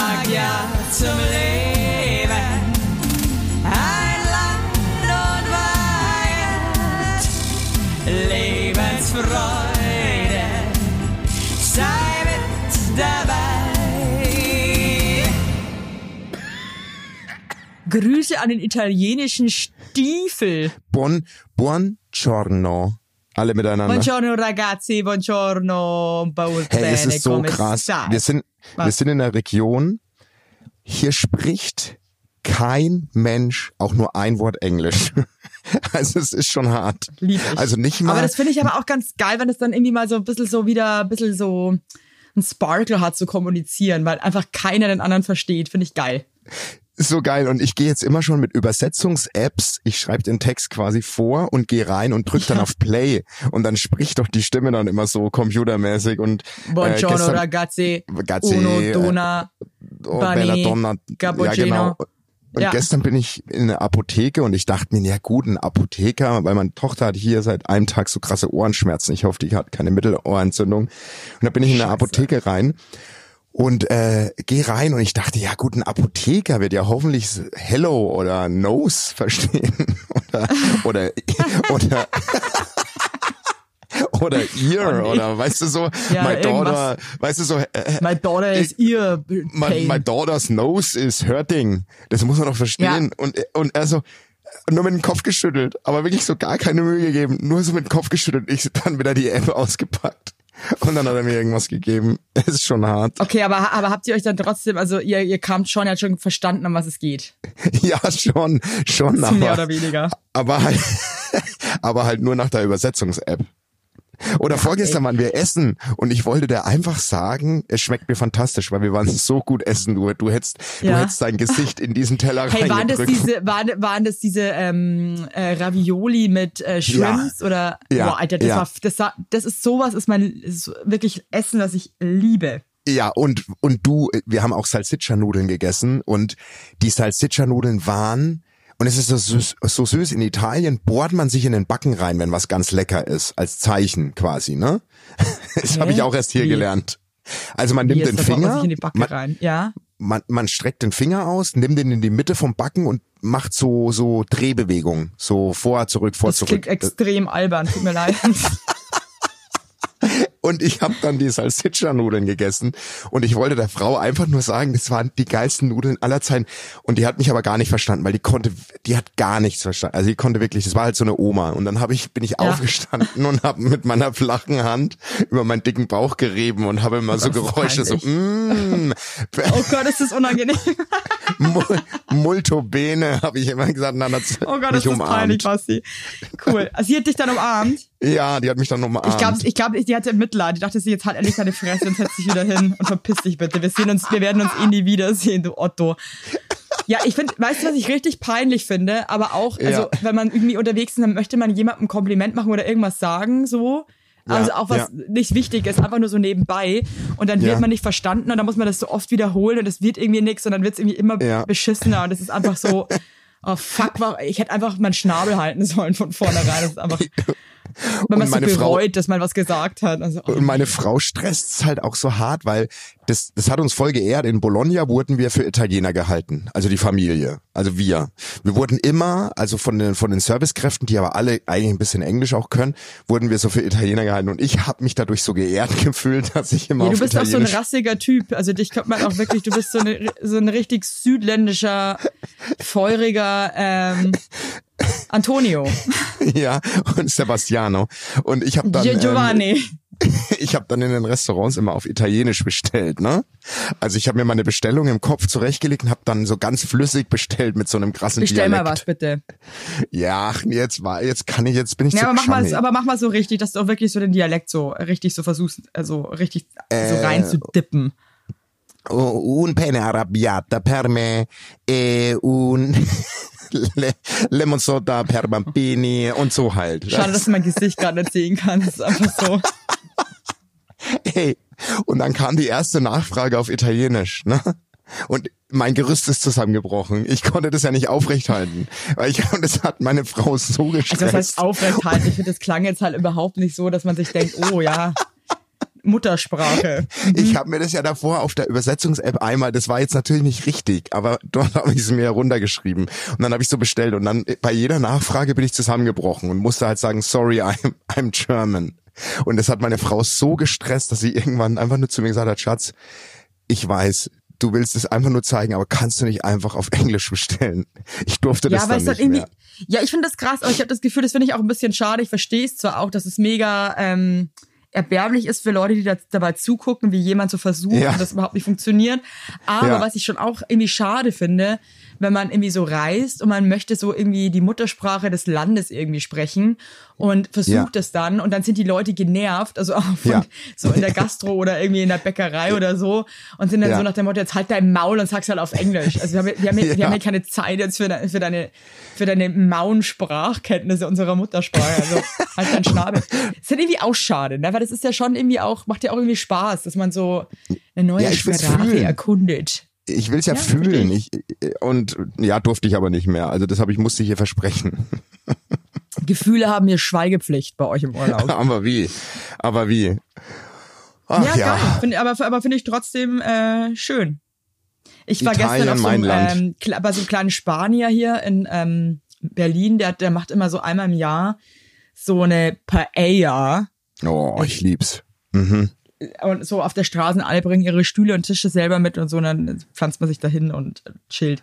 sag ja zum Leben. Ein Land und Weihend, Lebensfreude, sei mit dabei. Grüße an den italienischen Stiefel. Buon, buongiorno. Alle miteinander. Buongiorno ragazzi, buongiorno. Hey, es ist so krass. Wir sind, wir sind in einer Region, hier spricht kein Mensch auch nur ein Wort Englisch. Also es ist schon hart. Lieb ich. Also nicht mal. Aber das finde ich aber auch ganz geil, wenn es dann irgendwie mal so ein bisschen so wieder, ein bisschen so ein Sparkle hat zu kommunizieren, weil einfach keiner den anderen versteht. Finde ich geil. So geil. Und ich gehe jetzt immer schon mit Übersetzungs-Apps. Ich schreibe den Text quasi vor und gehe rein und drück dann auf Play. Und dann spricht doch die Stimme dann immer so computermäßig und Buongiorno äh, gestern, ragazzi, Ragazzi, uno, äh, dona, oh, Bani, Bella Donna. Ja, Cappuccino. genau. Und Ja. gestern bin ich in eine Apotheke und ich dachte mir, ja gut, ein Apotheker, weil meine Tochter hat hier seit einem Tag so krasse Ohrenschmerzen. Ich hoffe, die hat keine Mittelohrentzündung. Und da bin ich in eine Apotheke rein und äh, geh rein und ich dachte, ja gut, ein Apotheker wird ja hoffentlich Hello oder Nose verstehen oder oder oder oder Ear Oh, oder weißt du so, Ja, my daughter, irgendwas. weißt du so, äh, My daughter is ear my, my daughter's nose is hurting. Das muss man doch verstehen. Und, und er so, nur mit dem Kopf geschüttelt, aber wirklich so gar keine Mühe gegeben, nur so mit dem Kopf geschüttelt. Ich dann wieder die App ausgepackt. Und dann hat er mir irgendwas gegeben. Es ist schon hart. Okay, aber, aber habt ihr euch dann trotzdem, also ihr, ihr kamt schon, ihr habt schon verstanden, um was es geht. Ja, schon, schon, Mehr aber, oder weniger. aber halt, aber halt nur nach der Übersetzungs-App. Oder vorgestern waren wir essen und ich wollte dir einfach sagen, es schmeckt mir fantastisch, weil wir waren so gut essen. Du, du hättest, du Ja. hättest dein Gesicht in diesen Teller Hey, waren das diese, waren, waren das diese ähm, äh, Ravioli mit äh, Shrimps oder? Ja, Boah, Alter, das ja. war, das war, das ist sowas, ist mein ist wirklich Essen, das ich liebe. Ja, und, und du, wir haben auch Salsiccia-Nudeln gegessen und die Salsiccia-Nudeln waren, und es ist so süß, so süß, in Italien bohrt man sich in den Backen rein, wenn was ganz lecker ist, als Zeichen quasi, ne? Das habe ich auch erst hier Wie? gelernt. Also man nimmt den man Finger, sich in die Backe man, rein. Ja. man, man streckt den Finger aus, nimmt den in die Mitte vom Backen und macht so, so Drehbewegungen, so vor, zurück, vor, Das zurück. klingt extrem albern, tut mir leid. Und ich habe dann die Salsiccia-Nudeln gegessen und ich wollte der Frau einfach nur sagen, das waren die geilsten Nudeln aller Zeiten. Und die hat mich aber gar nicht verstanden, weil die konnte, die hat gar nichts verstanden. Also die konnte wirklich, das war halt so eine Oma. Und dann habe ich, bin ich Ja. aufgestanden und habe mit meiner flachen Hand über meinen dicken Bauch gerieben und habe immer so das ist Geräusche so, mm, Oh Gott, ist das unangenehm. Mul- Multo bene, habe ich immer gesagt. Hat's Oh Gott, ist das peinlich, umarmt. Basti. Cool. Also sie hat dich dann umarmt. Ja, die hat mich dann umarmt. Ich glaube, ich glaub, die hatte Mitleid. Die dachte, sie jetzt halt endlich deine Fresse und setzt sich wieder hin und verpiss dich bitte. Wir sehen uns, wir werden uns eh nie wiedersehen, du Otto. Ja, ich finde, weißt du, was ich richtig peinlich finde? Aber auch, also, Ja. wenn man irgendwie unterwegs ist, dann möchte man jemandem ein Kompliment machen oder irgendwas sagen, so. Also Ja, auch was ja. nicht wichtig ist, einfach nur so nebenbei. Und dann wird Ja. man nicht verstanden und dann muss man das so oft wiederholen und es wird irgendwie nichts und dann wird es irgendwie immer beschissener und es ist einfach so, oh fuck, ich hätte einfach meinen Schnabel halten sollen von vornherein. Das ist einfach, man Und so meine Frau- bereut, dass man was gesagt hat. Also, oh, Und meine Frau stresst es halt auch so hart, weil das, das hat uns voll geehrt. In Bologna wurden wir für Italiener gehalten, also die Familie, also wir. Wir wurden immer, also von den von den Servicekräften, die aber alle eigentlich ein bisschen Englisch auch können, wurden wir so für Italiener gehalten. Und ich habe mich dadurch so geehrt gefühlt, dass ich immer Ja, du bist auch so ein rassiger Typ. Also dich kommt man auch wirklich, du bist so, eine, so ein richtig südländischer, feuriger ähm, Antonio. ja und Sebastiano. Und ich habe dann Gio- ähm, Giovanni. ich habe dann in den Restaurants immer auf Italienisch bestellt, ne? Also ich habe mir meine Bestellung im Kopf zurechtgelegt und habe dann so ganz flüssig bestellt mit so einem krassen Bestell mal Dialekt. was, bitte. Ja, ach, jetzt war, jetzt kann ich, jetzt bin ich Ja, zu aber mach mal, aber mach mal so richtig, dass du auch wirklich so den Dialekt so richtig so versuchst, also richtig so Äh, rein zu dippen. Oh, un pene arrabbiata per me e un le, lemon soda per bambini und so halt. Schade, dass du mein Gesicht gerade nicht sehen kannst. Das ist einfach so. Hey, und dann kam die erste Nachfrage auf Italienisch, ne? Und mein Gerüst ist zusammengebrochen. Ich konnte das ja nicht aufrechthalten. Weil ich, und das hat meine Frau so gestresst. Also das heißt aufrecht halten. Ich finde, das klang jetzt halt überhaupt nicht so, dass man sich denkt, oh ja, Muttersprache. Ich habe mir das ja davor auf der Übersetzungs-App einmal, das war jetzt natürlich nicht richtig, aber dort habe ich es mir runtergeschrieben und dann habe ich so bestellt und dann bei jeder Nachfrage bin ich zusammengebrochen und musste halt sagen, sorry, I'm, I'm German. Und das hat meine Frau so gestresst, dass sie irgendwann einfach nur zu mir gesagt hat, Schatz, ich weiß, du willst es einfach nur zeigen, aber kannst du nicht einfach auf Englisch bestellen? Ich durfte das Ja, dann weißt du, nicht irgendwie, mehr. ja, ich finde das krass, aber ich habe das Gefühl, das finde ich auch ein bisschen schade. Ich verstehe es zwar auch, dass es mega ähm, erbärmlich ist für Leute, die da, dabei zugucken, wie jemand so versucht Ja. und das überhaupt nicht funktioniert. Aber Ja. was ich schon auch irgendwie schade finde, wenn man irgendwie so reist und man möchte so irgendwie die Muttersprache des Landes irgendwie sprechen und versucht Ja. es dann und dann sind die Leute genervt, also auch von, Ja. so in der Gastro oder irgendwie in der Bäckerei oder so und sind dann Ja. so nach dem Motto, jetzt halt dein Maul und sag's halt auf Englisch. Also wir haben, wir haben, wir Ja. haben hier keine Zeit jetzt für, de, für deine, für deine mauen Sprachkenntnisse unserer Muttersprache. Also halt dein Schnabel. Das ist halt irgendwie auch schade, ne? Weil das ist ja schon irgendwie auch, macht ja auch irgendwie Spaß, dass man so eine neue Ja, Sprache fühlen. erkundet. Ich will es ja, Ja, fühlen. Ich, und ja, durfte ich aber nicht mehr. Also das habe ich musste ich hier versprechen. Gefühle haben hier Schweigepflicht bei euch im Urlaub. aber wie? Aber wie? Ach ja, ja. geil. Find, aber aber finde ich trotzdem äh, schön. Ich war Italien, gestern auf so einem, ähm, bei so einem kleinen Spanier hier in ähm, Berlin, der, der macht immer so einmal im Jahr so eine Paella. Oh, ich lieb's. Mhm. Und so auf der Straße, alle bringen ihre Stühle und Tische selber mit und so, und dann pflanzt man sich dahin und chillt.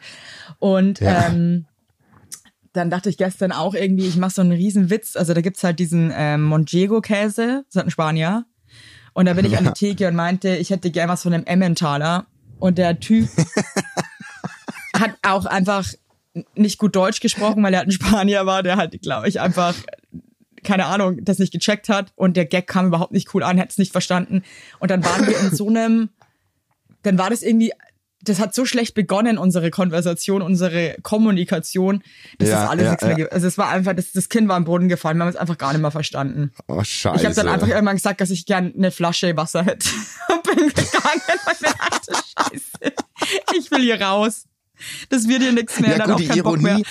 Und Ja. ähm, dann dachte ich gestern auch irgendwie, ich mache so einen riesen Witz. Also da gibt's halt diesen ähm, Monchego-Käse, das hat ein Spanier. Und da bin ich an die Theke und meinte, ich hätte gern was von einem Emmentaler. Und der Typ hat auch einfach nicht gut Deutsch gesprochen, weil er halt ein Spanier war, der halt, glaube ich, einfach, keine Ahnung, das nicht gecheckt hat. Und der Gag kam überhaupt nicht cool an, hat es nicht verstanden. Und dann waren wir in so einem, dann war das irgendwie, das hat so schlecht begonnen, unsere Konversation, unsere Kommunikation, dass Ja, das alles ja, nichts mehr ja. gibt. Also es war einfach, das, das Kind war im Boden gefallen, wir haben es einfach gar nicht mehr verstanden. Oh, scheiße. Ich habe dann einfach irgendwann gesagt, dass ich gern eine Flasche Wasser hätte. Und bin gegangen, weil ich mir dachte, scheiße, ich will hier raus. Das wird hier nichts mehr, ja dann gut, auch die kein Bock mehr. Ironie,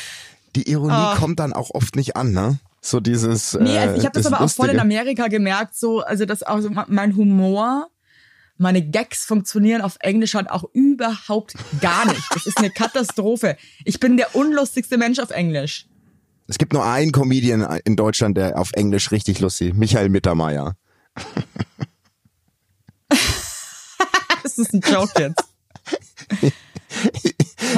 die Ironie Ah. kommt dann auch oft nicht an, ne? So dieses. Nee, äh, also ich habe das, aber auch voll in Lustige. Amerika gemerkt, so, also dass auch so mein Humor, meine Gags funktionieren auf Englisch halt auch überhaupt gar nicht. Das ist eine Katastrophe. Ich bin der unlustigste Mensch auf Englisch. Es gibt nur einen Comedian in Deutschland, der auf Englisch richtig lustig, Michael Mittermeier. Das ist ein Joke jetzt.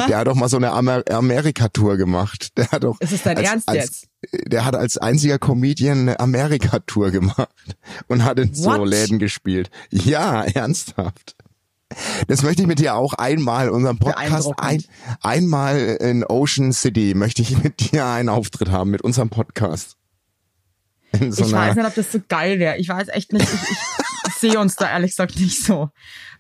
Der hat doch mal so eine Amer Amerika-Tour gemacht. Der hat doch. Ist es dein als, Ernst als, jetzt? Der hat als einziger Comedian eine Amerika-Tour gemacht und hat in so What? Läden gespielt. Ja, ernsthaft. Das möchte ich mit dir auch einmal, unseren Podcast, ein, einmal in Ocean City möchte ich mit dir einen Auftritt haben, mit unserem Podcast. So ich weiß nicht, ob das so geil wäre. Ich weiß echt nicht. Ich, ich, ich sehe uns da ehrlich gesagt nicht so.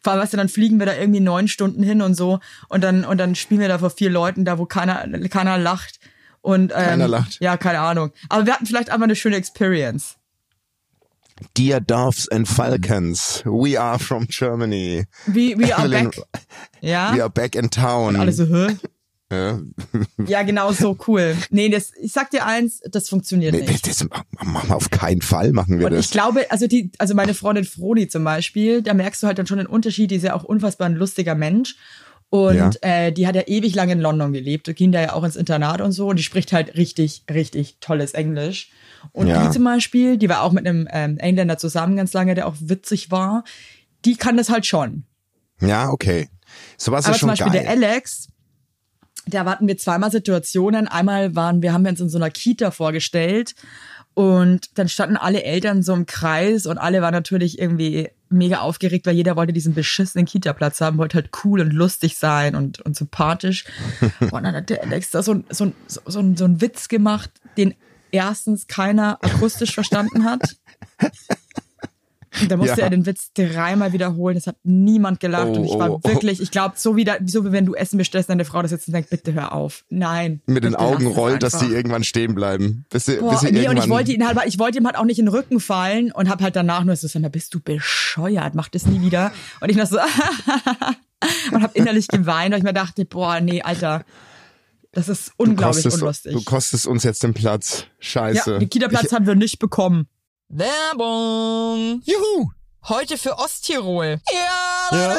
Vor allem, weißt du, dann fliegen wir da irgendwie neun Stunden hin und so und dann und dann spielen wir da vor vier Leuten da, wo keiner keiner lacht und ähm, Keiner lacht. Ja, keine Ahnung. Aber wir hatten vielleicht einfach eine schöne Experience. Dear Doves and Falcons, we are from Germany. We, we are back. Ja. We are back in town. Alle so, hä? Ja. Ja, genau so cool. Nee, das, ich sag dir eins, das funktioniert Nee, nicht. das machen wir auf keinen Fall, machen wir Und das. ich glaube, also die, also meine Freundin Froni zum Beispiel, da merkst du halt dann schon den Unterschied, die ist ja auch unfassbar ein lustiger Mensch. Und Ja. äh, die hat ja ewig lang in London gelebt, ging da ja auch ins Internat und so und die spricht halt richtig, richtig tolles Englisch. Und Ja. die zum Beispiel, die war auch mit einem ähm, Engländer zusammen ganz lange, der auch witzig war, die kann das halt schon. ja, okay. Sowas Aber ist zum schon Beispiel geil. der Alex, da hatten wir zweimal Situationen. Einmal waren wir, haben wir uns in so einer Kita vorgestellt und dann standen alle Eltern so im Kreis und alle waren natürlich irgendwie mega aufgeregt, weil jeder wollte diesen beschissenen Kita-Platz haben, wollte halt cool und lustig sein und, und sympathisch. Und dann hat der Alex da so, so, so, so, so einen Witz gemacht, den erstens keiner akustisch verstanden hat. Und da musste Ja. er den Witz dreimal wiederholen. Es hat niemand gelacht. und ich Oh, war oh, oh. wirklich, ich glaube, so wie, da, so wie wenn du Essen bestellst, deine Frau das jetzt und denkt, bitte hör auf. Nein. Mit den Augen rollt, dass einfach. die irgendwann stehen bleiben. Bis sie, Boah, bis sie nee, irgendwann, und ich wollte ihn halt, ich wollte ihm halt auch nicht in den Rücken fallen und hab halt danach nur so, sag mal, bist du bescheuert, mach das nie wieder. Und ich noch so, und hab innerlich geweint, weil ich mir dachte, boah, nee, Alter, das ist du unglaublich kostest, unlustig. du kostest uns jetzt den Platz. Scheiße. ja, den Kita-Platz haben wir nicht bekommen. Werbung. Juhu! Heute für Osttirol. Ja, Ja.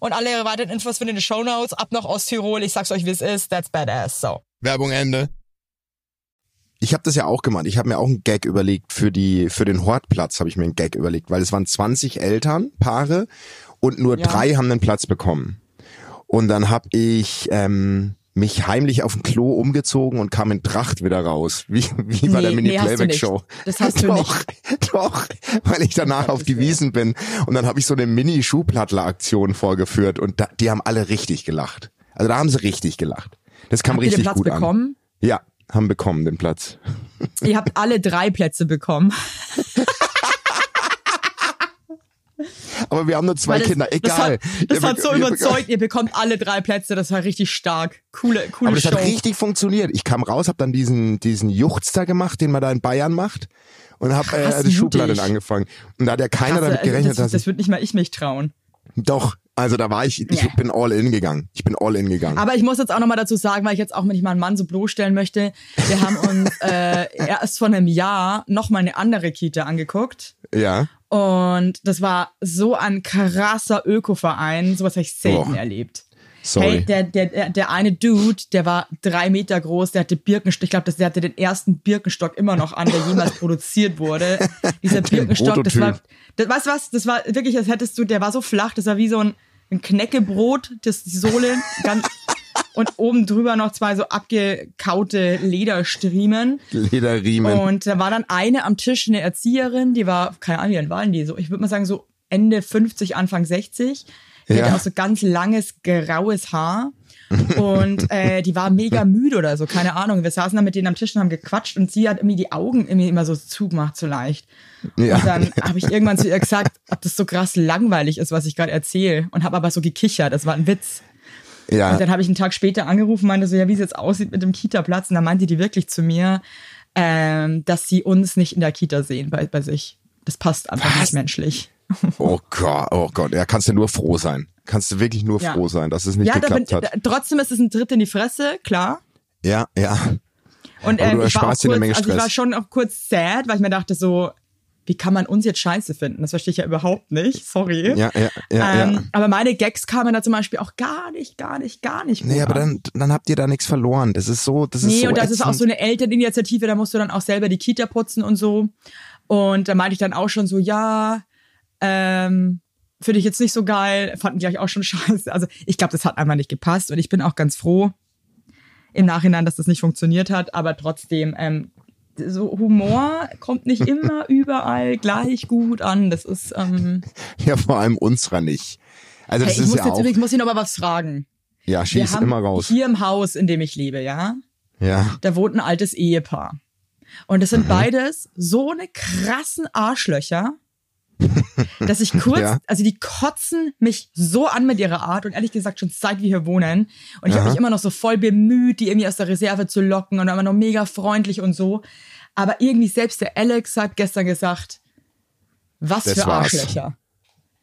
Und alle weiteren Infos findet ihr in den Shownotes. Ab nach Osttirol. Ich sag's euch, wie es ist. That's badass. So. Werbung Ende. Ich habe das ja auch gemacht. Ich habe mir auch einen Gag überlegt für die für den Hortplatz habe ich mir einen Gag überlegt, weil es waren 20 Elternpaare und nur Ja. drei haben einen Platz bekommen. Und dann habe ich ähm, mich heimlich auf dem Klo umgezogen und kam in Tracht wieder raus, wie, wie bei Nee, der nee, Mini-Playback-Show. nicht. Das hast du doch, Doch, weil ich danach auf die Wiesen bin. Und dann habe ich so eine Mini-Schuhplattler-Aktion vorgeführt und da, die haben alle richtig gelacht. Also da haben sie richtig gelacht. Das kam Habt ihr den richtig Platz gut an. bekommen? Ja, haben bekommen den Platz. Ihr habt alle drei Plätze bekommen. Aber wir haben nur zwei das, Kinder, Das egal. hat, das hat so überzeugt, ihr bekommt alle drei Plätze, das war richtig stark. Coole, coole Aber das Show. hat richtig funktioniert. Ich kam raus, habe dann diesen diesen Juchzer gemacht, den man da in Bayern macht und habe Krass äh, die Schublade mutig. angefangen. Und da hat ja keiner Krasse, damit also gerechnet, das, dass das ich wird nicht mal ich mich trauen. doch. Also da war ich, ich Ja. bin all in gegangen. Ich bin all in gegangen. Aber ich muss jetzt auch nochmal dazu sagen, weil ich jetzt auch nicht mal einen Mann so bloßstellen möchte. Wir haben uns äh, erst vor einem Jahr noch mal eine andere Kita angeguckt. ja. Und das war so ein krasser Öko-Verein. Sowas habe ich selten Boah. erlebt. Sorry. Hey, der, der, der, eine Dude, der war drei Meter groß, der hatte Birkenstock, ich glaube, der hatte den ersten Birkenstock immer noch an, der jemals produziert wurde. Dieser Birkenstock, das war, das, du was, das war wirklich, als hättest du, der war so flach, das war wie so ein, ein Knäckebrot, das die Sohle, ganz, und oben drüber noch zwei so abgekaute Lederstriemen. Lederriemen. Und da war dann eine am Tisch, eine Erzieherin, die war, keine Ahnung, wie alt waren die? So, ich würde mal sagen, so Ende 50, Anfang 60. Die Ja. hatte auch so ganz langes, graues Haar. Und äh, die war mega müde oder so, keine Ahnung. Wir saßen da mit denen am Tisch und haben gequatscht und sie hat irgendwie die Augen irgendwie immer so zugemacht, so leicht. ja. Und dann habe ich irgendwann zu ihr gesagt, ob das so krass langweilig ist, was ich gerade erzähle. Und habe aber so gekichert, das war ein Witz. Ja. Und dann habe ich einen Tag später angerufen, meinte so, ja, wie es jetzt aussieht mit dem Kita-Platz. Und dann meinte die wirklich zu mir, ähm, dass sie uns nicht in der Kita sehen bei, bei sich. Das passt einfach Was? nicht menschlich. Oh Gott, oh Gott. Ja, kannst du nur froh sein. Kannst du wirklich nur Ja. froh sein, dass es nicht ja, da bin, geklappt hat. trotzdem ist es ein Tritt in die Fresse, klar. Ja, ja. Und ähm, du ich war kurz, also ich war schon auch kurz sad, weil ich mir dachte so, wie kann man uns jetzt scheiße finden? Das verstehe ich ja überhaupt nicht. Sorry. Ja, ja, ja, ähm, ja. Aber meine Gags kamen da zum Beispiel auch gar nicht, gar nicht, gar nicht. gut Nee, aber an. dann, dann habt ihr da nichts verloren. Das ist so, das ist Nee, so und das ist auch ätzend. so eine Elterninitiative, da musst du dann auch selber die Kita putzen und so. Und da meinte ich dann auch schon so, ja, ähm, finde ich jetzt nicht so geil, fanden die euch auch schon scheiße. Also ich glaube, das hat einfach nicht gepasst und ich bin auch ganz froh im Nachhinein, dass das nicht funktioniert hat, aber trotzdem, ähm, so Humor kommt nicht immer überall gleich gut an. Das ist, ähm, Ja, vor allem unserer nicht. Also hey, das ich ist muss ja jetzt auch, übrigens, muss ich noch mal was fragen. ja, schieß immer raus. hier im Haus, in dem ich lebe, ja, Ja, da wohnt ein altes Ehepaar. Und es Mhm. sind beides so eine krassen Arschlöcher, dass ich kurz, Ja. also die kotzen mich so an mit ihrer Art und ehrlich gesagt schon seit wir hier wohnen. Und ich habe mich immer noch so voll bemüht, die irgendwie aus der Reserve zu locken und immer noch mega freundlich und so. Aber irgendwie selbst der Alex hat gestern gesagt, was Das für war's. Arschlöcher.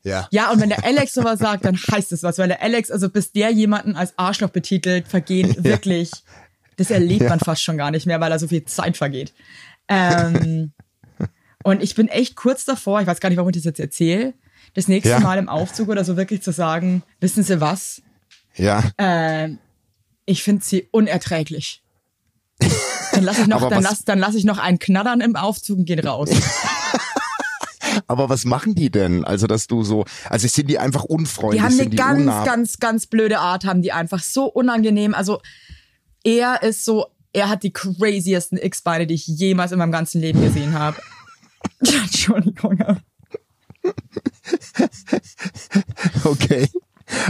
Ja. Ja, und wenn der Alex sowas sagt, dann heißt es was, weil der Alex, also bis der jemanden als Arschloch betitelt, vergehen wirklich, das erlebt man fast schon gar nicht mehr, weil da so viel Zeit vergeht. Ähm, und ich bin echt kurz davor, ich weiß gar nicht, warum ich das jetzt erzähle, das nächste Ja. Mal im Aufzug oder so wirklich zu sagen, wissen Sie was? Ja. Ähm, ich finde sie unerträglich. Dann lasse ich noch, dann lass, dann lass ich noch einen Knattern im Aufzug und gehen raus. Aber was machen die denn? Also, dass du so, also sind die einfach unfreundlich? Die haben eine die ganz, unnah? ganz, ganz blöde Art, haben die einfach so unangenehm. Also er ist so, er hat die craziesten X-Beine, die ich jemals in meinem ganzen Leben gesehen habe. Entschuldigung. Okay.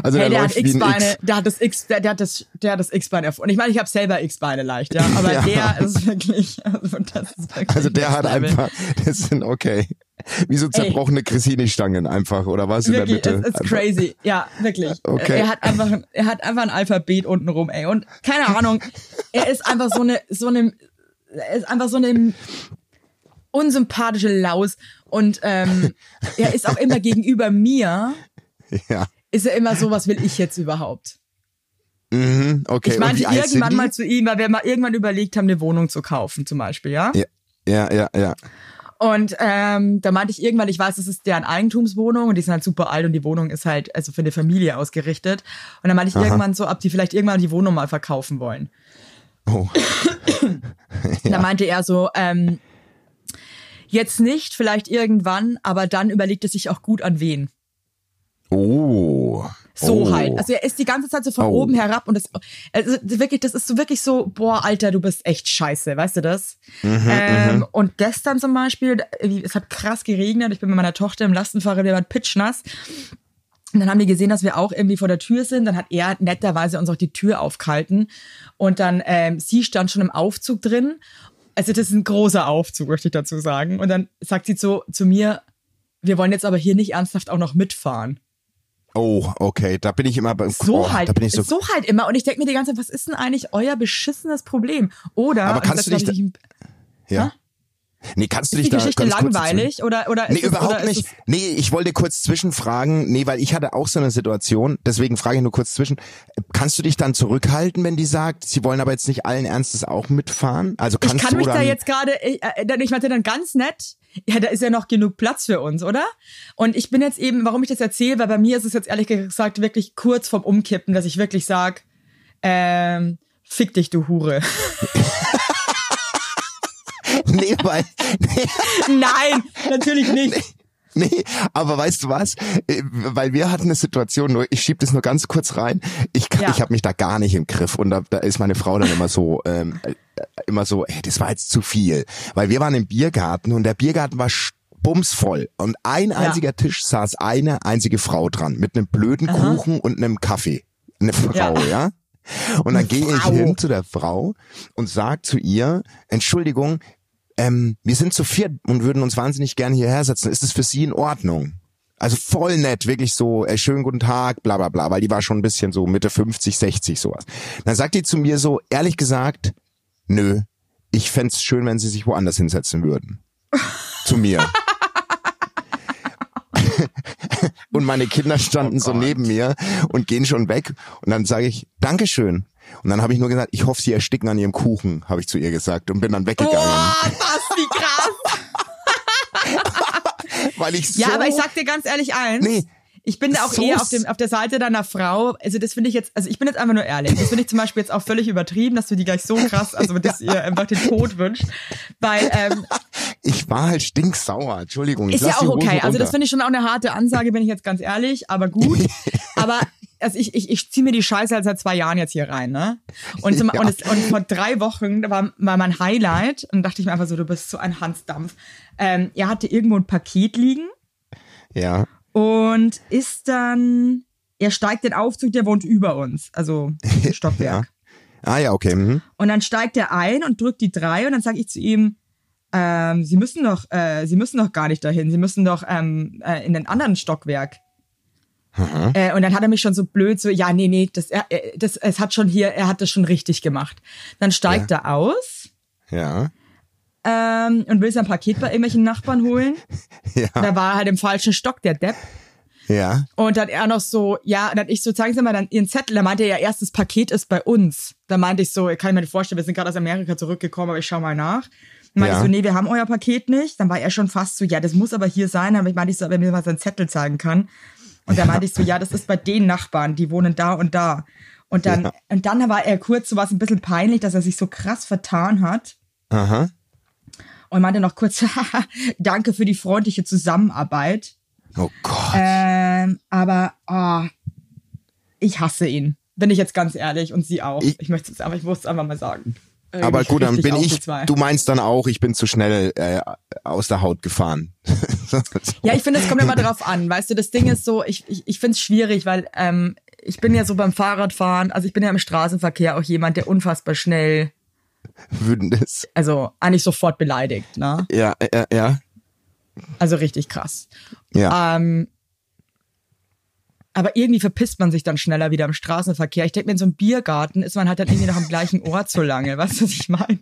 Also Hey, der, der hat X-Beine, der hat das X, der, der hat das, der hat das X-Bein erfunden. Ich meine, ich habe selber X-Beine leicht, ja, aber Ja. der ist wirklich, also das ist wirklich Also der hat Level. einfach, das sind okay. Wie so zerbrochene Cressini-Stangen einfach, oder was in der es Mitte? ist Einfach- crazy. Ja, wirklich. Okay. Er hat einfach, er hat einfach ein Alphabet unten rum, ey. Und keine Ahnung, er ist einfach so eine, so eine, er ist einfach so eine unsympathische Laus. Und ähm, er ist auch immer gegenüber mir, Ja. ist er immer so, was will ich jetzt überhaupt? Mhm, okay. Ich meinte irgendwann mal zu ihm, weil wir mal irgendwann überlegt haben, eine Wohnung zu kaufen, zum Beispiel, ja? Ja, ja, ja. ja. Und ähm, da meinte ich irgendwann, ich weiß, das ist deren Eigentumswohnung und die sind halt super alt und die Wohnung ist halt also für eine Familie ausgerichtet. Und dann meinte ich irgendwann so, ob die vielleicht irgendwann die Wohnung mal verkaufen wollen. Oh. Und dann meinte er so, ähm, jetzt nicht, vielleicht irgendwann, aber dann überlegt es sich auch gut an wen. Oh. So oh. halt. Also er ist die ganze Zeit so von Oh. oben herab und das, also wirklich, das ist so wirklich so, boah, Alter, du bist echt scheiße, weißt du das? Mhm, ähm, und gestern zum Beispiel, es hat krass geregnet, ich bin mit meiner Tochter im Lastenfahrrad, wir waren pitchnass. Und dann haben die gesehen, dass wir auch irgendwie vor der Tür sind. Dann hat er netterweise uns auch die Tür aufgehalten. Und dann, ähm, sie stand schon im Aufzug drin. Also das ist ein großer Aufzug, möchte ich dazu sagen. Und dann sagt sie so zu mir, wir wollen jetzt aber hier nicht ernsthaft auch noch mitfahren. Oh, okay. Da bin ich immer bei, So oh, halt, Da bin ich so, so, halt immer. Und ich denke mir die ganze Zeit, was ist denn eigentlich euer beschissenes Problem? Oder, Aber kannst das du ich, ja. Nee, kannst du ist dich die da Geschichte ganz kurz langweilig? Oder, oder Nee, ist es, überhaupt oder ist nicht. Nee, ich wollte kurz zwischenfragen. Nee, weil ich hatte auch so eine Situation. Deswegen frage ich nur kurz zwischen. Kannst du dich dann zurückhalten, wenn die sagt, sie wollen aber jetzt nicht allen Ernstes auch mitfahren? Also ich kannst kann du mich dann, da jetzt gerade, äh, äh, ich meinte dann ganz nett, ja, da ist ja noch genug Platz für uns, oder? Und ich bin jetzt eben, warum ich das erzähle, weil bei mir ist es jetzt ehrlich gesagt wirklich kurz vorm Umkippen, dass ich wirklich sag, ähm, fick dich, du Hure. Nee, weil, nee, Nein, natürlich nicht. nee, aber weißt du was? Äh, Weil wir hatten eine Situation, nur ich schieb das nur ganz kurz rein. Ich kann, Ja. ich habe mich da gar nicht im Griff und da, da ist meine Frau dann immer so, ähm, äh, immer so, ey, das war jetzt zu viel, weil wir waren im Biergarten und der Biergarten war bumsvoll und ein einziger Tisch saß eine einzige Frau dran mit einem blöden Kuchen und einem Kaffee. Eine Frau, Ja. ja? Und dann gehe ich hin zu der Frau und sag zu ihr, Entschuldigung, ähm, wir sind zu viert und würden uns wahnsinnig gerne hierher setzen. Ist es für Sie in Ordnung? Also voll nett, wirklich so, äh, schönen guten Tag, bla bla bla, weil die war schon ein bisschen so Mitte 50, 60 sowas. Dann sagt die zu mir so, ehrlich gesagt, nö, ich fänd's schön, wenn Sie sich woanders hinsetzen würden. zu mir. und meine Kinder standen so neben mir und gehen schon weg. Und dann sage ich, Dankeschön. Und dann habe ich nur gesagt, ich hoffe, sie ersticken an ihrem Kuchen, habe ich zu ihr gesagt und bin dann weggegangen. Boah, das wie krass. Weil ich Ja, so aber ich sag dir ganz ehrlich eins. Nee. Ich bin da auch So eher auf, dem, auf der Seite deiner Frau. Also das finde ich jetzt, also ich bin jetzt einfach nur ehrlich. Das finde ich zum Beispiel jetzt auch völlig übertrieben, dass du die gleich so krass, also dass ihr einfach den Tod wünscht. Weil ähm, ich war halt stinksauer. Entschuldigung. ist ja auch okay. Also das finde ich schon auch eine harte Ansage, bin ich jetzt ganz ehrlich, aber gut. Aber also ich, ich, ich ziehe mir die Scheiße halt seit zwei Jahren jetzt hier rein, ne? Und, zum, Ja. und, es, und vor drei Wochen war, war mein Highlight und dachte ich mir einfach so, du bist so ein Hansdampf. Ähm, er hatte irgendwo ein Paket liegen Ja. und ist dann, er steigt den Aufzug, der wohnt über uns, also Stockwerk. Ah ja, okay. Mhm. Und dann steigt er ein und drückt die drei und dann sage ich zu ihm, ähm, Sie müssen doch, äh, Sie müssen doch gar nicht dahin. Sie müssen doch ähm, äh, in den anderen Stockwerk. Äh, und dann hat er mich schon so blöd so, ja, nee, nee, das, er, das, es hat schon hier, er hat das schon richtig gemacht. Dann steigt er aus Ja. ähm, und will sein Paket bei irgendwelchen Nachbarn holen. Ja. Da war er halt im falschen Stock, der Depp. Ja. Und dann er noch so, ja, dann ich so, zeigen Sie mal dann Ihren Zettel. Da meinte er, ja, erstes Paket ist bei uns. Da meinte ich so, kann ich mir nicht vorstellen, wir sind gerade aus Amerika zurückgekommen, aber ich schau mal nach. Dann meinte Ja. ich so, nee, wir haben euer Paket nicht. Dann war er schon fast so, ja, das muss aber hier sein. Aber ich meinte ich so, er mir mal seinen Zettel zeigen kann. Und dann meinte ich so, ja, das ist bei den Nachbarn, die wohnen da und da. Und dann, und dann war er kurz so was ein bisschen peinlich, dass er sich so krass vertan hat. Aha. Und meinte noch kurz, danke für die freundliche Zusammenarbeit. Oh Gott. Ähm, aber oh, ich hasse ihn. Bin ich jetzt ganz ehrlich und sie auch. Ich- Ich, möchte es aber, ich muss es einfach mal sagen. Aber Richtig- gut, dann bin ich, du meinst dann auch, ich bin zu schnell äh, aus der Haut gefahren. Ja, ich finde, es kommt immer drauf an. Weißt du, das Ding ist so, ich, ich, ich finde es schwierig, weil ähm, ich bin ja so beim Fahrradfahren, also ich bin ja im Straßenverkehr auch jemand, der unfassbar schnell, Wütendes. also eigentlich sofort beleidigt, ne? Ja, ja, ja. Also richtig krass. Ja. Ähm, aber irgendwie verpisst man sich dann schneller wieder im Straßenverkehr. Ich denke mir, in so einem Biergarten ist man halt dann irgendwie noch am gleichen Ort so lange. Weißt du, was ich meine?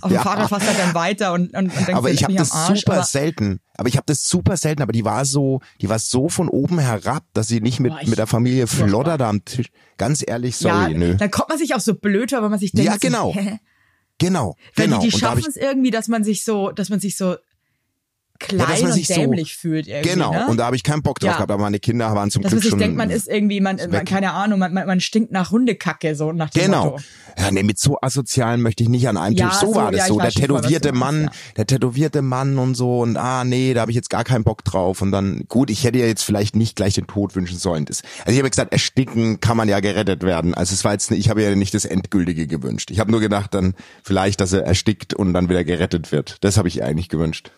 Auf dem Ja. Fahrrad fährst du halt dann weiter und, und, und denkst aber ich habe das Arsch, super aber- selten. Aber ich habe das super selten, aber die war so, die war so von oben herab, dass sie nicht mit, ich- mit der Familie. Flodder da am Tisch. Ganz ehrlich, sorry, ja, nö. dann kommt man sich auch so blöd weil man sich denkt, Ja, genau. so, hä? Genau, Weil genau. die, die hab schaffen es irgendwie, dass man sich so, dass man sich so klein dass man sich und so- dämlich fühlt irgendwie. Genau, ne? und da habe ich keinen Bock drauf Ja. gehabt, aber meine Kinder waren zum dass man Glück sich schon. denkt, man ist irgendwie, man, man keine Ahnung, man, man, man stinkt nach Hundekacke, so nach dem Genau. Motto. Ja, nee, mit so asozialen möchte ich nicht an einem Ja, Tisch. So, so, war das ja, so. Der voll, tätowierte meinst, Mann, ja. der tätowierte Mann und so und ah nee, da habe ich jetzt gar keinen Bock drauf. Und dann, gut, ich hätte ja jetzt vielleicht nicht gleich den Tod wünschen sollen. Das, also ich habe gesagt, ersticken kann man ja gerettet werden. Also es war jetzt, ich habe ja nicht das Endgültige gewünscht. Ich habe nur gedacht, dann vielleicht, dass er erstickt und dann wieder gerettet wird. Das habe ich eigentlich gewünscht.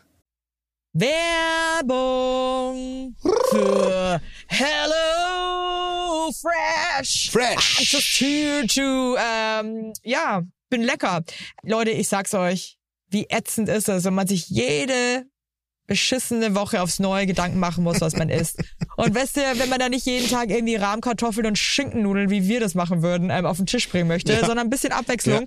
Werbung für Hello Fresh. Fresh. I'm just here to, ähm, ja, bin lecker. Leute, ich sag's euch, wie ätzend ist es, wenn man sich jede beschissene Woche aufs neue Gedanken machen muss, was man isst. Und weißt du, wenn man da nicht jeden Tag irgendwie Rahmkartoffeln und Schinkennudeln, wie wir das machen würden, ähm, auf den Tisch bringen möchte, Ja. sondern ein bisschen Abwechslung.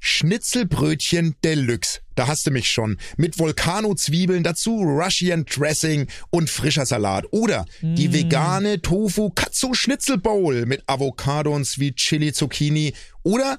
Schnitzelbrötchen Deluxe. Da hast du mich schon. Mit Volcano-Zwiebeln, dazu Russian Dressing und frischer Salat. Oder die vegane Tofu Katsu Schnitzel Bowl mit Avocado und Sweet Chili Zucchini. Oder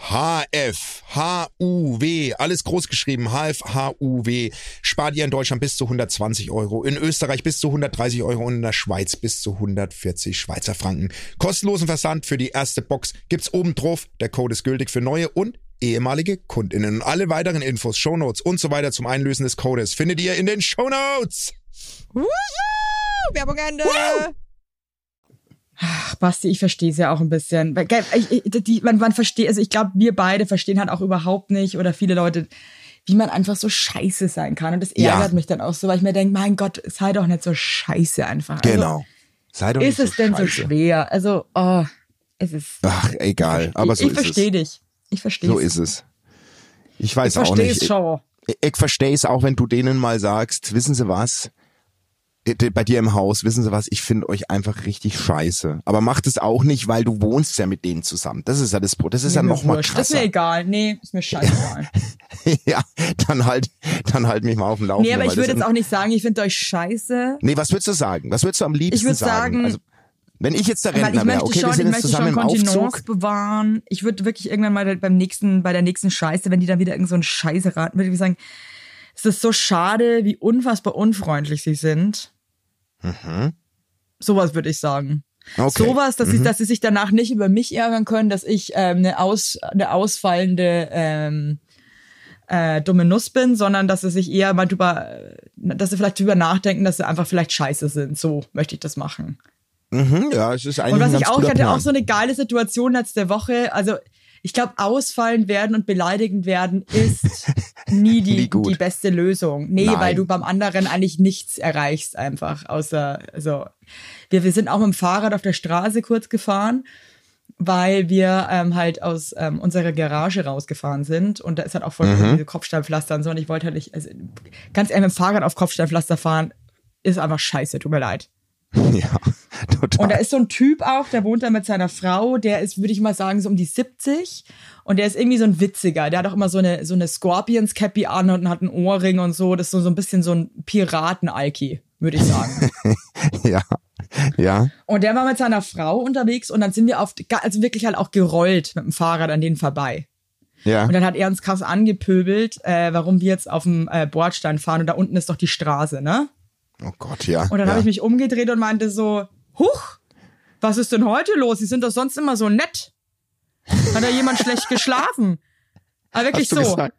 HF, HUW, alles groß geschrieben, HF, HUW, spart ihr in Deutschland bis zu 120 Euro, in Österreich bis zu 130 Euro und in der Schweiz bis zu 140 Schweizer Franken. Kostenlosen Versand für die erste Box gibt's oben drauf. Der Code ist gültig für neue und ehemalige KundInnen. Und alle weiteren Infos, Shownotes und so weiter zum Einlösen des Codes findet ihr in den Shownotes. Woohoo! Werbung Ende! Ach, Basti, ich verstehe es ja auch ein bisschen. Ich, ich, die, man, man versteht, also ich glaube, wir beide verstehen halt auch überhaupt nicht oder viele Leute, wie man einfach so scheiße sein kann. Und das Ja. ärgert mich dann auch so, weil ich mir denke, mein Gott, sei doch nicht so scheiße einfach. Also, Genau. Sei doch Ist nicht es denn so scheiße. schwer? Also, oh, es ist. Ach, egal. Aber so ich ist verstehe dich. Ich verstehe So ist es. Ich weiß Ich auch verstehe nicht. es schon. Ich, ich verstehe es auch, wenn du denen mal sagst, wissen Sie was? Äh, Bei dir im Haus, wissen Sie was? Ich finde euch einfach richtig scheiße. Aber macht es auch nicht, weil du wohnst ja mit denen zusammen. Das ist ja das Pro. Das ist ja Mir noch mal wurscht. Das ist mir krasser. egal. Nee, ist mir scheißegal. ja, dann halt, dann halt mich mal auf dem Laufenden. nee, aber ich würde jetzt auch nicht sagen, ich finde euch scheiße. Nee, was würdest du sagen? Was würdest du am liebsten Ich würde sagen? sagen, Also, Wenn ich jetzt der Rentner wäre, okay, schon, wir sind ich jetzt möchte zusammen schon im Aufzug. bewahren. Ich würde wirklich irgendwann mal beim nächsten, bei der nächsten Scheiße, wenn die dann wieder irgend so einen Scheiße raten, würde ich sagen, es ist so schade, wie unfassbar unfreundlich sie sind. Sowas würde ich sagen. Mhm. Okay. Mhm. Sowas, dass, sie, dass sie sich danach nicht über mich ärgern können, dass ich ähm, eine, aus, eine ausfallende ähm, äh, dumme Nuss bin, sondern dass sie sich eher mal drüber, dass sie vielleicht drüber nachdenken, dass sie einfach vielleicht scheiße sind. So möchte ich das machen. Mhm, ja, es ist eigentlich Und was ich auch, ich hatte Plan. auch so eine geile Situation letzte Woche. Also ich glaube, ausfallen werden und beleidigend werden ist nie die, Nie die beste Lösung. Nee, Nein. weil du beim anderen eigentlich nichts erreichst einfach. Außer, also wir, wir sind auch mit dem Fahrrad auf der Straße kurz gefahren, weil wir ähm, halt aus ähm, unserer Garage rausgefahren sind und da ist halt auch voll Mhm. diese Kopfsteinpflaster und so und ich wollte halt nicht, also, ganz ehrlich, mit dem Fahrrad auf Kopfsteinpflaster fahren ist einfach scheiße, tut mir leid. ja, total. Und da ist so ein Typ auch, der wohnt da mit seiner Frau, der ist, würde ich mal sagen, so um die 70. Und der ist irgendwie so ein witziger. Der hat auch immer so eine, so eine Scorpions-Cappy an und hat einen Ohrring und so. Das ist so, so ein bisschen so ein Piraten-Alki, würde ich sagen. ja, ja, und der war mit seiner Frau unterwegs und dann sind wir auf, also wirklich halt auch gerollt mit dem Fahrrad an denen vorbei. ja. Und dann hat er uns krass angepöbelt, äh, warum wir jetzt auf dem äh, Bordstein fahren und da unten ist doch die Straße, ne? Oh Gott, ja. Und dann ja. habe ich mich umgedreht und meinte so, huch, was ist denn heute los? Sie sind doch sonst immer so nett. Hat da jemand schlecht geschlafen? Aber wirklich so. gesagt?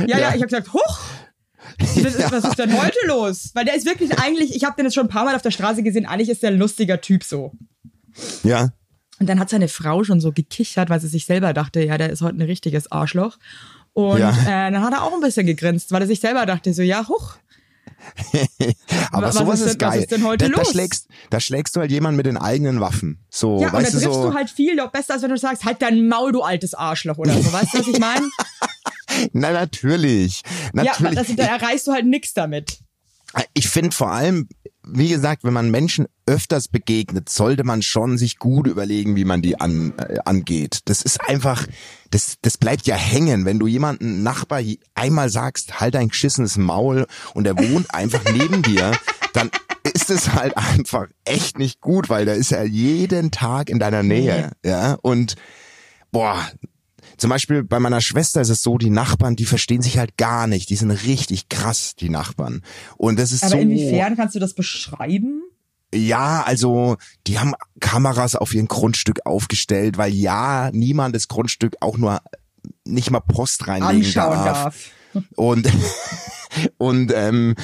Ja, ja, Ja. ich habe gesagt, huch, was ist, was ist denn heute los? Weil der ist wirklich eigentlich, ich habe den jetzt schon ein paar Mal auf der Straße gesehen, eigentlich ist der ein lustiger Typ so. Ja, Und dann hat seine Frau schon so gekichert, weil sie sich selber dachte, ja, der ist heute ein richtiges Arschloch. Und Ja. äh, dann hat er auch ein bisschen gegrinst, weil er sich selber dachte, so, ja, huch. aber Was sowas ist denn- was geil. ist denn heute da, da los? schlägst, da schlägst du halt jemanden mit den eigenen Waffen. So, Ja, und da weißt du triffst so. du halt viel, doch besser, als wenn du sagst, halt dein Maul, du altes Arschloch oder so. Weißt du, was ich meine? Na natürlich, ja, natürlich. das, da erreichst du halt nix damit. ich finde vor allem, wie gesagt, wenn man Menschen öfters begegnet, sollte man schon sich gut überlegen, wie man die an, äh, angeht. Das ist einfach, das, das bleibt ja hängen. Wenn du jemanden Nachbar einmal sagst, halt dein geschissenes Maul und der wohnt einfach neben dir, dann ist es halt einfach echt nicht gut, weil der ist ja jeden Tag in deiner Nähe, ja, und boah, zum Beispiel bei meiner Schwester ist es so, die Nachbarn, die verstehen sich halt gar nicht. Die sind richtig krass, die Nachbarn. Und das ist Aber so. inwiefern kannst du das beschreiben? Ja, also die haben Kameras auf ihren Grundstück aufgestellt, weil ja niemand das Grundstück auch nur nicht mal Post reinlegen Anschauen darf. darf. Und und ähm,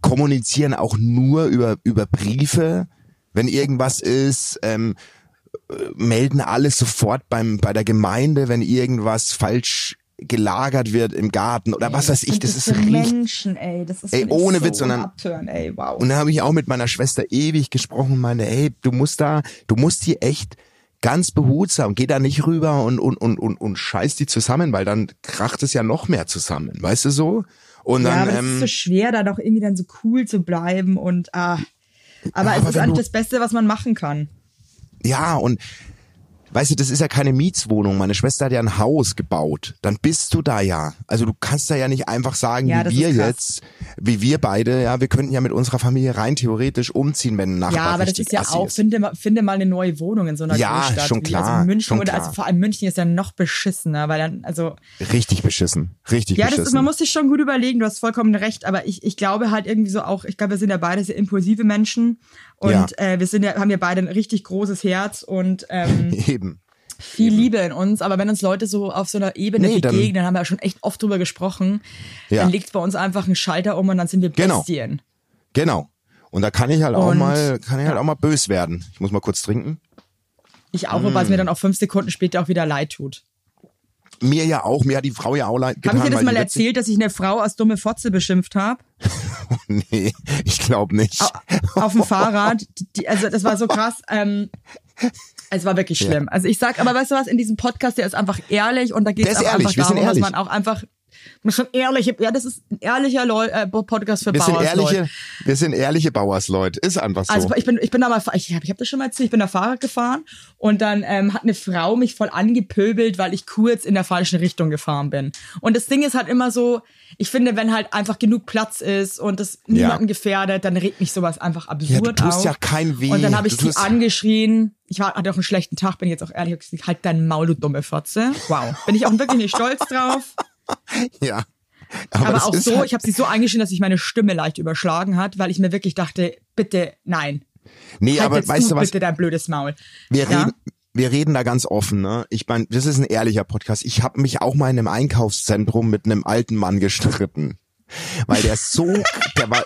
kommunizieren auch nur über über Briefe, wenn irgendwas ist. Ähm, äh, melden alles sofort beim bei der Gemeinde, wenn irgendwas falsch gelagert wird im Garten oder was weiß ich. Das ist für richtig Menschen, ey. Das ist Ey, ohne so Witz, sondern- Abturn, ey, wow. Und da habe ich auch mit meiner Schwester ewig gesprochen und meinte, ey, du musst da, du musst hier echt ganz behutsam, geh da nicht rüber und, und, und, und, und scheiß die zusammen, weil dann kracht es ja noch mehr zusammen, weißt du so? Und ja, dann, aber das ähm, ist so schwer, da doch irgendwie dann so cool zu bleiben und ah. Aber es aber ist wenn eigentlich du- das Beste, was man machen kann. Ja, und weißt du, das ist ja keine Mietswohnung. Meine Schwester hat ja ein Haus gebaut. Dann bist du da ja. Also du kannst da ja nicht einfach sagen, Ja, wie wir jetzt, wie wir beide, ja, wir könnten ja mit unserer Familie rein theoretisch umziehen, wenn ein Nachbar Ja, aber das ist ja auch, ist. finde, mal- finde mal eine neue Wohnung in so einer Ja, Großstadt. schon wie- klar, Also München schon oder klar. also vor allem München ist ja noch beschissener, weil dann, also Richtig beschissen. Richtig Ja, beschissen. ist, man muss sich schon gut überlegen, du hast vollkommen recht, aber ich, ich glaube halt irgendwie so auch, ich glaube, wir sind ja beide sehr impulsive Menschen und Ja. äh, wir sind ja, haben ja beide ein richtig großes Herz und ähm, Eben. viel Liebe in uns, aber wenn uns Leute so auf so einer Ebene Nee, begegnen, dann haben wir ja schon echt oft drüber gesprochen, Ja. dann liegt bei uns einfach ein Schalter um und dann sind wir Genau. Bestien. Genau. Und da kann ich halt auch Und- mal, kann ich halt auch mal bös werden. Ich muss mal kurz trinken. Ich auch, wobei es Mm. mir dann auch fünf Sekunden später auch wieder leid tut. Mir ja auch, mir hat die Frau ja auch leid getan. Habe ich dir das mal erzählt, dass ich eine Frau als dumme Fotze beschimpft habe? Nee, ich glaube nicht. Au- auf dem Fahrrad. Die, also das war so krass. Ähm, es war wirklich schlimm. Also ich sag, aber weißt du was, in diesem Podcast, der ist einfach ehrlich und da geht es ehrlich, einfach sind darum, dass ehrlich. man auch einfach Das ist ein ehrliche, ja, das ist ein ehrlicher Leu äh, Podcast für Wir sind Bauersleute. wir sind ehrliche Bauersleute. Ist einfach so. Also ich bin, ich bin da mal, ich habe ich hab das schon mal erzählt, ich bin da Fahrrad gefahren und dann ähm, hat eine Frau mich voll angepöbelt, weil ich kurz in der falschen Richtung gefahren bin. Und das Ding ist halt immer so, ich finde, wenn halt einfach genug Platz ist und das niemanden gefährdet, dann regt mich sowas einfach absurd Ja, du tust auf. ja kein weh. Und dann habe ich sie angeschrien. Ich war, hatte auch einen schlechten Tag, bin ich jetzt auch ehrlich, halt dein Maul, du dumme Fotze. Wow. Bin ich auch wirklich nicht stolz drauf. ja. Aber, das auch so, halt- ich habe sie so eingeschrien, dass sich meine Stimme leicht überschlagen hat, weil ich mir wirklich dachte, bitte, nein. Nee, Halt aber weißt du du was? bitte dein blödes Maul. Wir Ja? reden, wir reden da ganz offen, ne? Ich meine, das ist ein ehrlicher Podcast. Ich habe mich auch mal in einem Einkaufszentrum mit einem alten Mann gestritten. Weil der so, der war,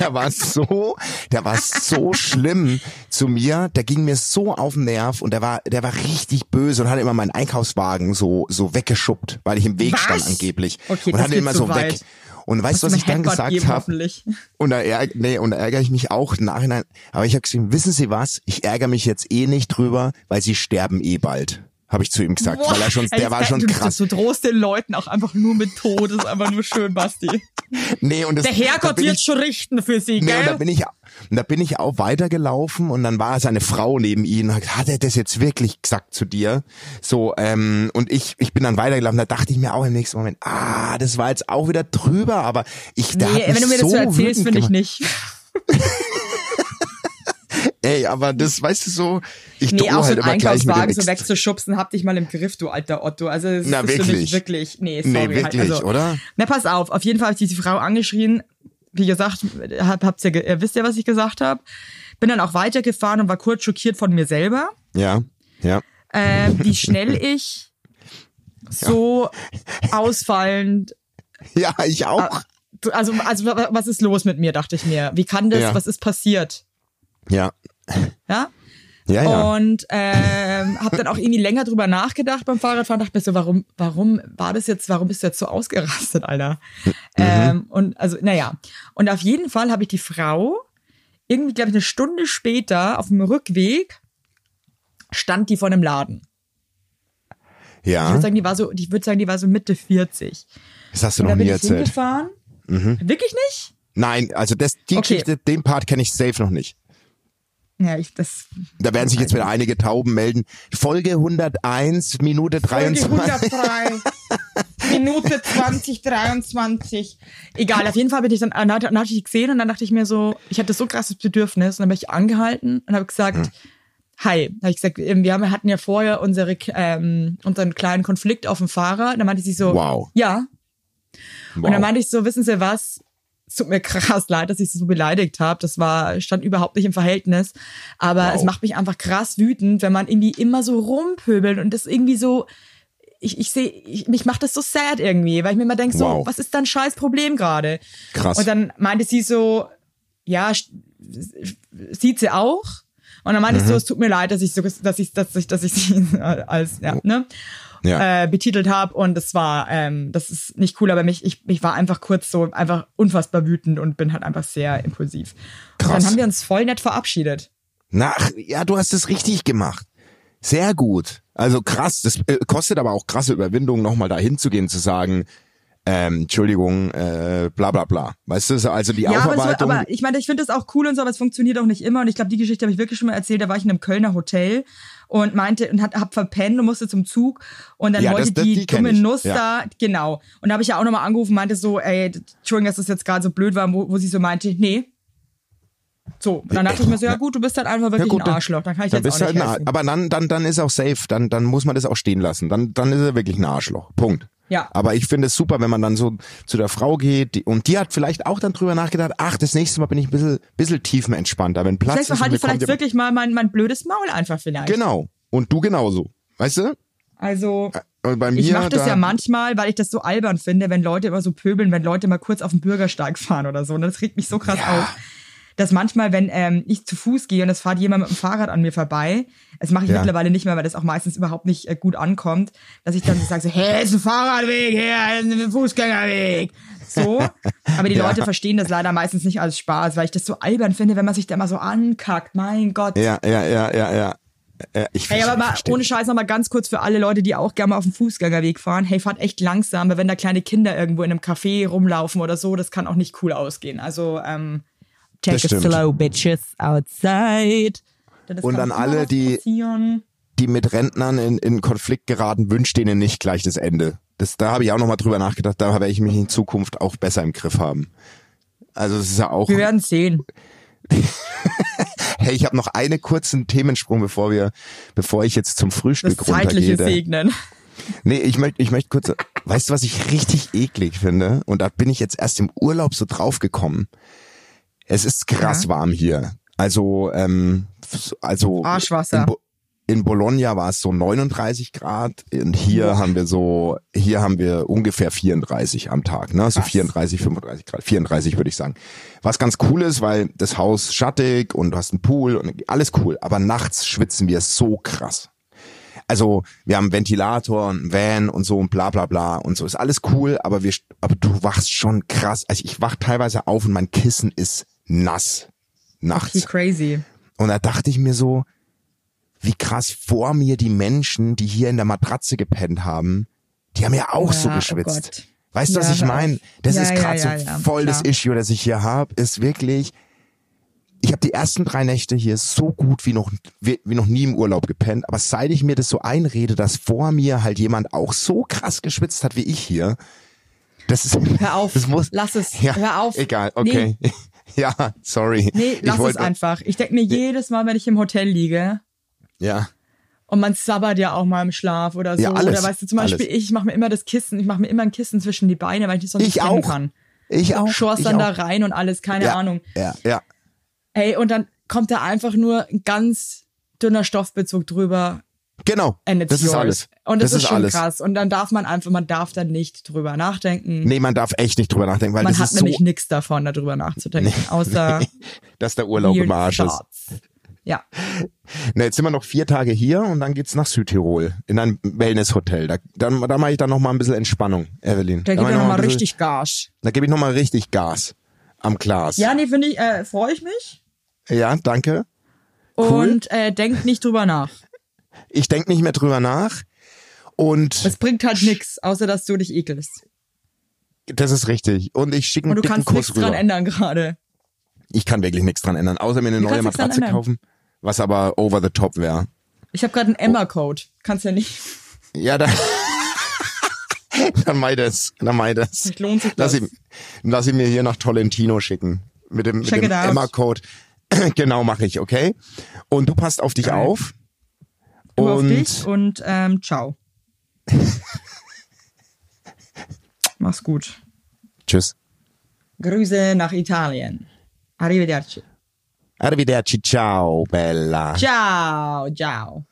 der war so, der war so schlimm zu mir, der ging mir so auf den Nerv und der war, der war richtig böse und hat immer meinen Einkaufswagen so, so weggeschubbt, weil ich im Weg Was? stand angeblich. Okay, und das hat immer so weit. weg. Und weißt du, was ich dann Headbutt gesagt habe? hoffentlich. Und da, ärg nee, und da ärgere ich mich auch im Nachhinein. Aber ich habe gesagt, wissen Sie was? Ich ärgere mich jetzt eh nicht drüber, weil Sie sterben eh bald. Habe ich zu ihm gesagt. Boah, weil er schon, ey, der war das- schon du, krass. Du drohst den Leuten auch einfach nur mit Tod, das ist einfach nur schön, Basti. Nee, und das, Der da Herrgott bin wird ich, schon richten für sie, Nee, und da gell? bin ich, und da bin ich auch weitergelaufen und dann war seine Frau neben ihm und hat hat er das jetzt wirklich gesagt zu dir? So, ähm, und ich, ich bin dann weitergelaufen, da dachte ich mir auch im nächsten Moment, ah, das war jetzt auch wieder drüber, aber ich, Nee, hat mich wenn du mir so das so erzählst, finde ich nicht. Ey, aber das, weißt du so, ich Nee, drohe auch so halt immer gleich mit dem Einkaufswagen so wegzuschubsen, hab dich mal im Griff, du alter Otto. Also das Na, ist für mich wirklich? wirklich, nee, Nee, sorry. wirklich, halt, also, oder? Na, pass auf, auf jeden Fall habe ich diese Frau angeschrien. Wie gesagt, hab, ja, ge- ihr wisst ja, was ich gesagt habe. Bin dann auch weitergefahren und war kurz schockiert von mir selber, Ja, ja. äh, wie schnell ich so ausfallend Ja, ich auch. also, also wa- was ist los mit mir, dachte ich mir. Wie kann das, Ja. was ist passiert? Ja. Ja? Ja, ja. Und ähm, habe dann auch irgendwie länger drüber nachgedacht beim Fahrradfahren. Dachte mir so, warum, warum war das jetzt, warum bist du jetzt so ausgerastet, Alter? Mhm. Ähm, und also, naja. Und auf jeden Fall habe ich die Frau irgendwie, glaube ich, eine Stunde später auf dem Rückweg stand die vor einem Laden. Ich ja. würde sagen, die war so, ich würde sagen, die war so Mitte 40. Das hast du Und noch nie ich erzählt. hingefahren. Wirklich nicht? Nein, also das, die Okay. Geschichte, den Part kenne ich safe noch nicht. Ja, ich, das. Da werden sich jetzt wieder einige Tauben melden. Folge 101, Minute 23. 103. Minute 20, 23. Egal, auf jeden Fall bin ich dann, dann hatte dann hatte ich gesehen und dann dachte ich mir so, ich hatte so krasses Bedürfnis und dann bin ich angehalten und habe gesagt, Hm. hi. Habe ich gesagt, ähm, wir haben, hatten ja vorher unsere, ähm, unseren kleinen Konflikt auf dem Fahrrad. Dann meinte sie so, Wow. ja. Wow. Und dann meinte ich so, wissen Sie was? Es tut mir krass leid, dass ich sie so beleidigt habe. Das war stand überhaupt nicht im Verhältnis. Aber Wow. es macht mich einfach krass wütend, wenn man irgendwie immer so rumpöbelt und das irgendwie so. Ich, ich sehe, ich, mich macht das so sad irgendwie, weil ich mir immer denke, so, Wow. was ist dein scheiß Problem gerade? Krass. Und dann meinte sie so, ja, sieht sie auch. Und dann meinte ich Mhm. so, es tut mir leid, dass ich so, dass ich, dass ich, dass ich sie als, ja, ne? Ja. äh, betitelt habe und das war, ähm, das ist nicht cool, aber mich, ich, ich war einfach kurz so einfach unfassbar wütend und bin halt einfach sehr impulsiv. Und Krass. dann haben wir uns voll nett verabschiedet. Na, ach, ja, du hast es richtig gemacht. Sehr gut. Also krass. Das äh, kostet aber auch krasse Überwindung, nochmal dahin zu gehen, zu sagen, ähm, Entschuldigung, äh, bla bla bla. Weißt du, so, also die Ja, aber, es, Aufarbeitung. aber ich meine, ich finde das auch cool und so, aber es funktioniert auch nicht immer. Und ich glaube, die Geschichte habe ich wirklich schon mal erzählt. Da war ich in einem Kölner Hotel und meinte und hat, hab verpennt und musste zum Zug und dann Ja, wollte das- das- die, die dumme. Nuss Ja. da, genau. Und da habe ich ja auch nochmal angerufen, meinte so, ey, Entschuldigung, dass das jetzt gerade so blöd war, wo, wo sie so meinte, nee. So, und dann dachte ich mir so, ja gut, du bist halt einfach wirklich Ja, gut, ein Arschloch. Dann kann ich jetzt auch du nicht halt helfen. Aber dann, dann, dann ist auch safe. Dann, dann muss man das auch stehen lassen. Dann, dann ist er wirklich ein Arschloch. Punkt. Ja. Aber ich finde es super, wenn man dann so zu der Frau geht die, und die hat vielleicht auch dann drüber nachgedacht, ach, das nächste Mal bin ich ein bisschen, bisschen tiefenentspannter. Wenn Platz Vielleicht ist mir ich vielleicht wirklich mal mein, mein blödes Maul einfach vielleicht. Genau. Und du genauso. Weißt du? Also, bei mir, ich mache das da, ja manchmal, weil ich das so albern finde, wenn Leute immer so pöbeln, wenn Leute mal kurz auf den Bürgersteig fahren oder so. Und das regt mich so krass Ja. auf. Dass manchmal, wenn ähm, ich zu Fuß gehe und es fährt jemand mit dem Fahrrad an mir vorbei, das mache ich Ja. mittlerweile nicht mehr, weil das auch meistens überhaupt nicht äh, gut ankommt, dass ich dann so sage, so, hey, ist ein Fahrradweg, hier ist ein Fußgängerweg. So. Aber die Ja. Leute verstehen das leider meistens nicht als Spaß, weil ich das so albern finde, wenn man sich da immer so ankackt. Mein Gott. Ja, ja, ja, ja, ja. Äh, ich, Hey, aber mal, ohne Scheiß noch mal ganz kurz für alle Leute, die auch gerne mal auf dem Fußgängerweg fahren. Hey, fahrt echt langsam, weil wenn da kleine Kinder irgendwo in einem Café rumlaufen oder so, das kann auch nicht cool ausgehen. Also, ähm, take Das it stimmt. slow, bitches, outside. Das Und an alle, die- passieren. die mit Rentnern in, in Konflikt geraten, wünscht denen nicht gleich das Ende. Das, da habe ich auch nochmal drüber nachgedacht, da werde ich mich in Zukunft auch besser im Griff haben. Also es ist ja auch. Wir werden sehen. Hey, ich habe noch einen kurzen Themensprung, bevor wir, bevor ich jetzt zum Das Frühstück zeitliche runtergehe. Segnen. Nee, ich möchte, ich möchte kurz, weißt du, was ich richtig eklig finde? Und da bin ich jetzt erst im Urlaub so draufgekommen. Es ist krass Ja. warm hier. Also, ähm, also Arschwasser. In, Bo in Bologna war es so 39 Grad und hier haben wir so, hier haben wir ungefähr 34 am Tag, ne? So Krass. 34, 35 Grad, 34 würde ich sagen. Was ganz cool ist, weil das Haus schattig und du hast einen Pool und alles cool. Aber nachts schwitzen wir so krass. Also wir haben einen Ventilator, einen Van und so und bla bla bla und so ist alles cool, aber wir, aber du wachst schon krass. Also ich wach teilweise auf und mein Kissen ist nass nachts. Wie crazy. Und da dachte ich mir so, wie krass vor mir die Menschen, die hier in der Matratze gepennt haben, die haben ja auch so Ja, oh geschwitzt. Gott. weißt du, was Ja, ich hör meine? Das Ja, ist gerade so voll das. Issue, das ich hier habe, ist wirklich, ich habe die ersten drei Nächte hier so gut wie noch, wie, wie noch nie im Urlaub gepennt, aber seit ich mir das so einrede, dass vor mir halt jemand auch so krass geschwitzt hat wie ich hier, das ist, Hör auf. das muss, Lass es. ja, Hör auf. egal, okay. Ja, sorry. Nee, ich lass es einfach. Ich denke mir jedes Mal, wenn ich im Hotel liege, Ja. Und man sabbert ja auch mal im Schlaf oder so. Ja, alles, oder weißt du, zum Beispiel, alles. ich mache mir immer das Kissen, ich mache mir immer ein Kissen zwischen die Beine, weil ich das sonst Ich nicht auch. kann. Ich auch. Schorst ich dann auch. da rein und alles, keine ja, Ahnung. Ja, ja. Ey, und dann kommt da einfach nur ein ganz dünner Stoffbezug drüber. Genau. Das ist yours. alles. Und das, das ist schon alles. krass. Und dann darf man einfach, man darf da nicht drüber nachdenken. Nee, man darf echt nicht drüber nachdenken, weil man das hat ist so, nämlich nichts davon, darüber nachzudenken. Außer dass der Urlaub im Arsch ist. Ja. Na, jetzt sind wir noch vier Tage hier und dann geht's nach Südtirol in ein Wellnesshotel. Da, dann, da mache ich dann noch mal ein bisschen Entspannung, Evelyn. Da mach gibt ich noch nochmal bisschen- richtig Gas. Da gebe ich noch mal richtig Gas am Glas. Ja, nee, finde ich, äh, freue ich mich. ja danke. Cool. Und äh, denkt nicht drüber nach. Ich denk nicht mehr drüber nach und Es bringt halt nix, außer dass du dich ekelst. das ist richtig. Und ich schicke einen du dicken kannst nichts Kuss dran rüber. ändern gerade. Ich kann wirklich nichts dran ändern, außer mir eine Du neue nichts Matratze kaufen, was aber over the top wäre. Ich habe gerade einen Emma-Code. Kannst ja nicht. Ja, dann, dann ich das. Dann ich das. Vielleicht lohnt sich Lass das. ihn, lass ihn mir hier nach Tolentino schicken. Mit dem, mit Check dem it out. Emma-Code. genau, mache ich, okay? Und du passt auf dich Geil. auf. Du auf und dich und ähm, ciao. Mach's gut. tschüss. Grüße nach Italien. Arrivederci. Arrivederci, ciao, bella. Ciao, ciao.